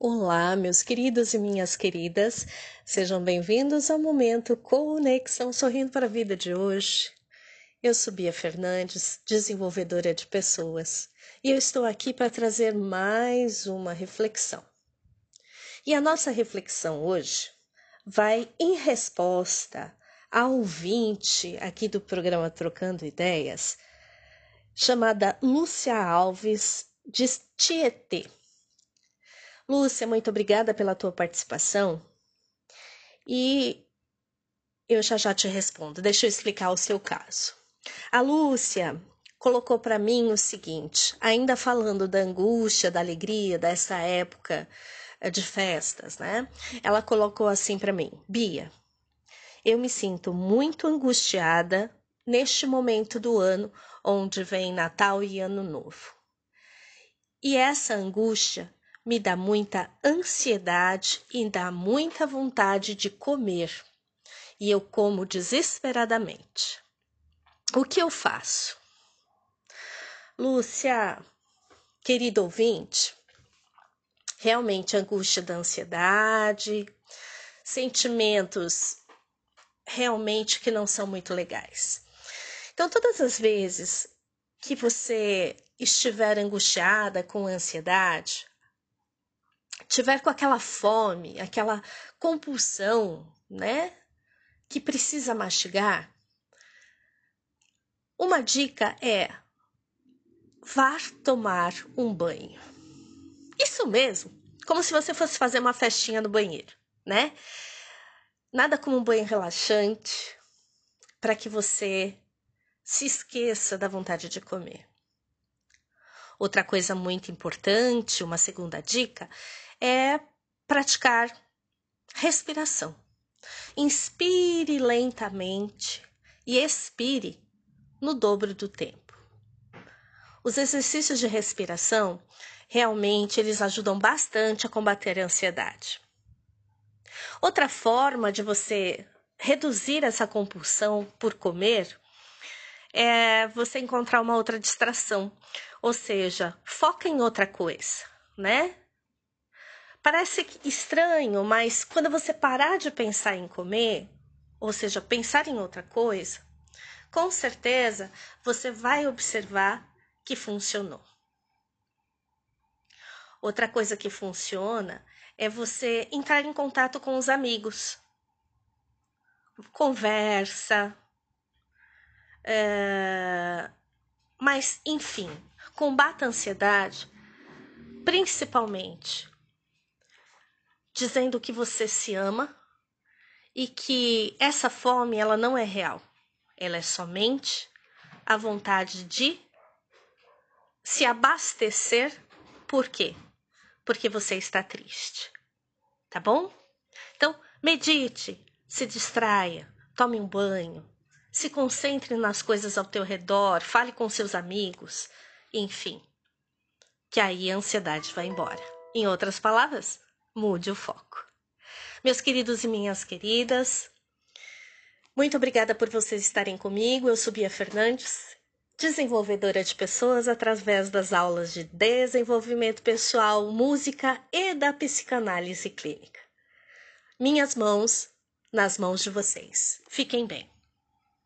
Olá, meus queridos e minhas queridas, sejam bem-vindos ao momento Conexão Sorrindo para a Vida de hoje. Eu sou Bia Fernandes, desenvolvedora de pessoas, e eu estou aqui para trazer mais uma reflexão. E a nossa reflexão hoje vai em resposta ao ouvinte aqui do programa Trocando Ideias, chamada Lúcia Alves de Tietê. Lúcia, muito obrigada pela tua participação. E eu já já te respondo. Deixa eu explicar o seu caso. A Lúcia colocou para mim o seguinte, ainda falando da angústia, da alegria dessa época eh, de festas, né? Ela colocou assim para mim: Bia, eu me sinto muito angustiada neste momento do ano onde vem Natal e Ano Novo. E essa angústia me dá muita ansiedade e dá muita vontade de comer. E eu como desesperadamente. O que eu faço? Lúcia, querido ouvinte, realmente angústia da ansiedade, sentimentos realmente que não são muito legais. Então, todas as vezes que você estiver angustiada com ansiedade, tiver com aquela fome, aquela compulsão, né? Que precisa mastigar, uma dica é vá tomar um banho. Isso mesmo, como se você fosse fazer uma festinha no banheiro, né? Nada como um banho relaxante para que você se esqueça da vontade de comer. Outra coisa muito importante, uma segunda dica, é praticar respiração. Inspire lentamente e expire no dobro do tempo. Os exercícios de respiração realmente eles ajudam bastante a combater a ansiedade. Outra forma de você reduzir essa compulsão por comer é você encontrar uma outra distração, ou seja, foca em outra coisa, né? Parece estranho, mas quando você parar de pensar em comer, ou seja, pensar em outra coisa, com certeza você vai observar que funcionou. Outra coisa que funciona é você entrar em contato com os amigos. Conversa. É... Mas, enfim, combata a ansiedade, principalmente dizendo que você se ama e que essa fome ela não é real. Ela é somente a vontade de se abastecer. Por quê? Porque você está triste. Tá bom? Então, medite, se distraia, tome um banho, se concentre nas coisas ao teu redor, fale com seus amigos, enfim. Que aí a ansiedade vai embora. Em outras palavras, mude o foco. Meus queridos e minhas queridas, muito obrigada por vocês estarem comigo. Eu sou Bia Fernandes, desenvolvedora de pessoas através das aulas de desenvolvimento pessoal, música e da psicanálise clínica. Minhas mãos nas mãos de vocês. Fiquem bem.